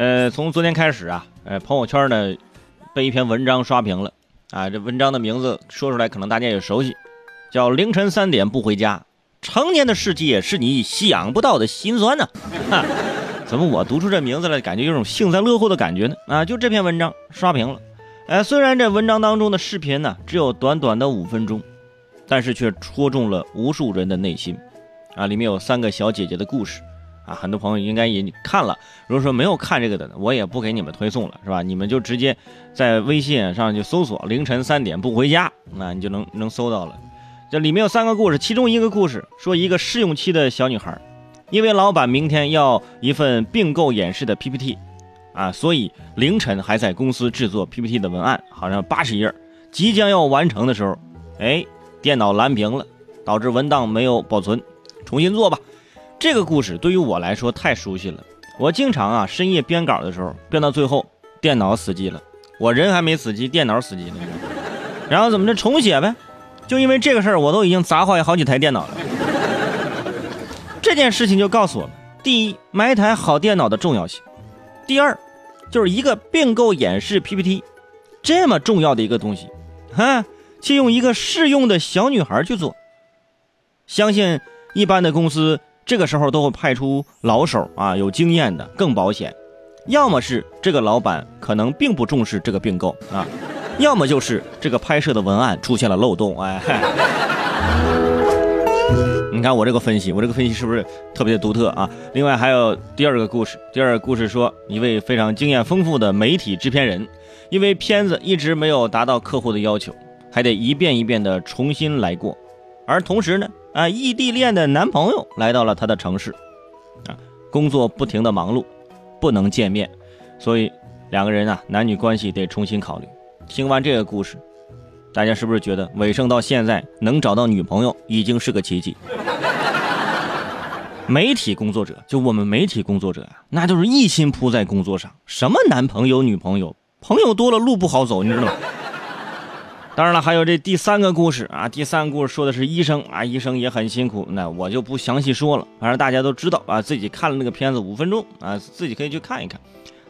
呃，从昨天开始啊，呃，朋友圈呢被一篇文章刷屏了啊。这文章的名字说出来可能大家也熟悉，叫“凌晨三点不回家，成年的世界是你想不到的心酸呢”。怎么我读出这名字来，感觉有种幸灾乐祸的感觉呢？啊，就这篇文章刷屏了。哎，虽然这文章当中的视频呢只有短短的五分钟，但是却戳中了无数人的内心。啊，里面有三个小姐姐的故事。啊，很多朋友应该也看了。如果说没有看这个的，我也不给你们推送了，是吧？你们就直接在微信上就搜索“凌晨三点不回家”，那你就能能搜到了。这里面有三个故事，其中一个故事说一个试用期的小女孩，因为老板明天要一份并购演示的 PPT，啊，所以凌晨还在公司制作 PPT 的文案，好像八十页，即将要完成的时候，哎，电脑蓝屏了，导致文档没有保存，重新做吧。这个故事对于我来说太熟悉了，我经常啊深夜编稿的时候编到最后电脑死机了，我人还没死机，电脑死机了，然后怎么着重写呗？就因为这个事儿，我都已经砸坏好几台电脑了。这件事情就告诉我们：第一，买台好电脑的重要性；第二，就是一个并购演示 PPT 这么重要的一个东西，哈，却用一个试用的小女孩去做，相信一般的公司。这个时候都会派出老手啊，有经验的更保险。要么是这个老板可能并不重视这个并购啊，要么就是这个拍摄的文案出现了漏洞。哎，你看我这个分析，我这个分析是不是特别的独特啊？另外还有第二个故事，第二个故事说一位非常经验丰富的媒体制片人，因为片子一直没有达到客户的要求，还得一遍一遍的重新来过，而同时呢。啊，异地恋的男朋友来到了他的城市，啊，工作不停的忙碌，不能见面，所以两个人啊，男女关系得重新考虑。听完这个故事，大家是不是觉得伟盛到现在能找到女朋友已经是个奇迹？媒体工作者，就我们媒体工作者啊，那就是一心扑在工作上，什么男朋友女朋友，朋友多了路不好走，你知道吗？当然了，还有这第三个故事啊，第三个故事说的是医生啊，医生也很辛苦，那我就不详细说了，反正大家都知道啊，自己看了那个片子五分钟啊，自己可以去看一看。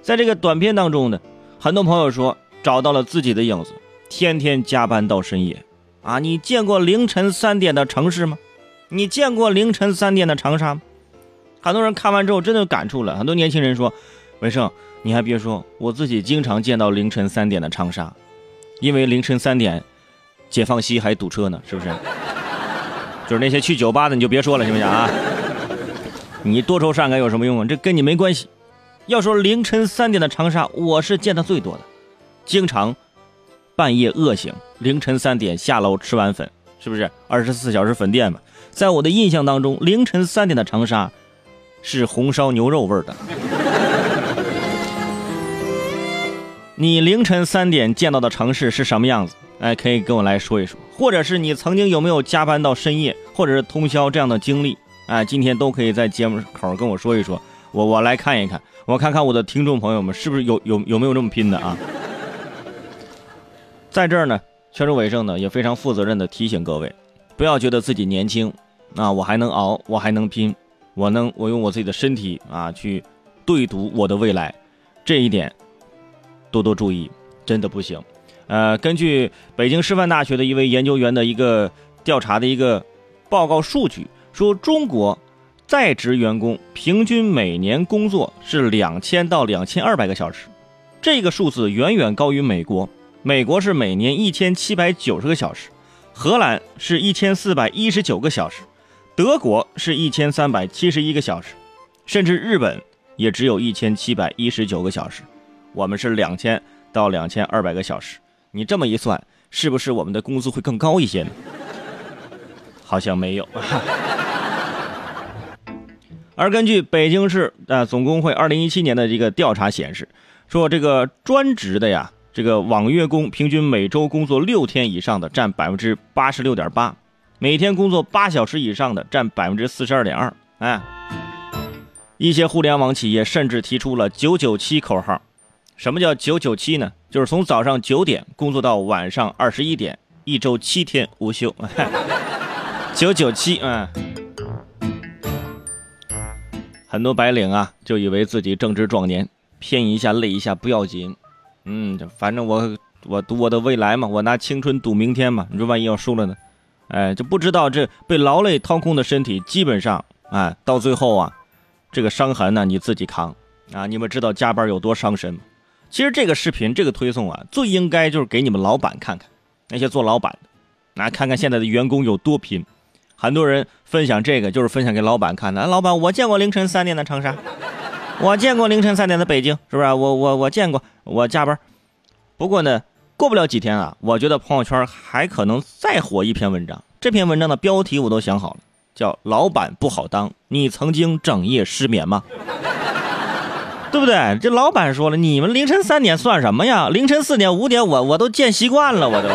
在这个短片当中呢，很多朋友说找到了自己的影子，天天加班到深夜啊，你见过凌晨三点的城市吗？你见过凌晨三点的长沙吗？很多人看完之后真的有感触了，很多年轻人说，文胜，你还别说，我自己经常见到凌晨三点的长沙。因为凌晨三点，解放西还堵车呢，是不是？就是那些去酒吧的你就别说了，行不行啊？你多愁善感有什么用啊？这跟你没关系。要说凌晨三点的长沙，我是见的最多的，经常半夜饿醒，凌晨三点下楼吃完粉，是不是？二十四小时粉店嘛。在我的印象当中，凌晨三点的长沙是红烧牛肉味的。你凌晨三点见到的城市是什么样子？哎，可以跟我来说一说，或者是你曾经有没有加班到深夜，或者是通宵这样的经历？哎，今天都可以在节目口跟我说一说，我我来看一看，我看看我的听众朋友们是不是有有有没有这么拼的啊？在这儿呢，全州伟盛呢也非常负责任的提醒各位，不要觉得自己年轻，啊，我还能熬，我还能拼，我能我用我自己的身体啊去对赌我的未来，这一点。多多注意，真的不行。呃，根据北京师范大学的一位研究员的一个调查的一个报告数据，说中国在职员工平均每年工作是两千到两千二百个小时，这个数字远远高于美国。美国是每年一千七百九十个小时，荷兰是一千四百一十九个小时，德国是一千三百七十一个小时，甚至日本也只有一千七百一十九个小时。我们是两千到两千二百个小时，你这么一算，是不是我们的工资会更高一些呢？好像没有。而根据北京市啊总工会二零一七年的这个调查显示，说这个专职的呀，这个网约工平均每周工作六天以上的占百分之八十六点八，每天工作八小时以上的占百分之四十二点二。哎，一些互联网企业甚至提出了“九九七”口号。什么叫九九七呢？就是从早上九点工作到晚上二十一点，一周七天无休。九九七，嗯，很多白领啊就以为自己正值壮年，拼一下累一下不要紧，嗯，反正我我赌我的未来嘛，我拿青春赌明天嘛。你说万一要输了呢？哎，就不知道这被劳累掏空的身体，基本上哎到最后啊，这个伤痕呢你自己扛啊。你们知道加班有多伤身吗？其实这个视频这个推送啊，最应该就是给你们老板看看，那些做老板的，那看看现在的员工有多拼。很多人分享这个就是分享给老板看的。老板，我见过凌晨三点的长沙，我见过凌晨三点的北京，是不是？我我我见过，我加班。不过呢，过不了几天啊，我觉得朋友圈还可能再火一篇文章。这篇文章的标题我都想好了，叫“老板不好当”。你曾经整夜失眠吗？对不对？这老板说了，你们凌晨三点算什么呀？凌晨四点、五点，我我都见习惯了，我都。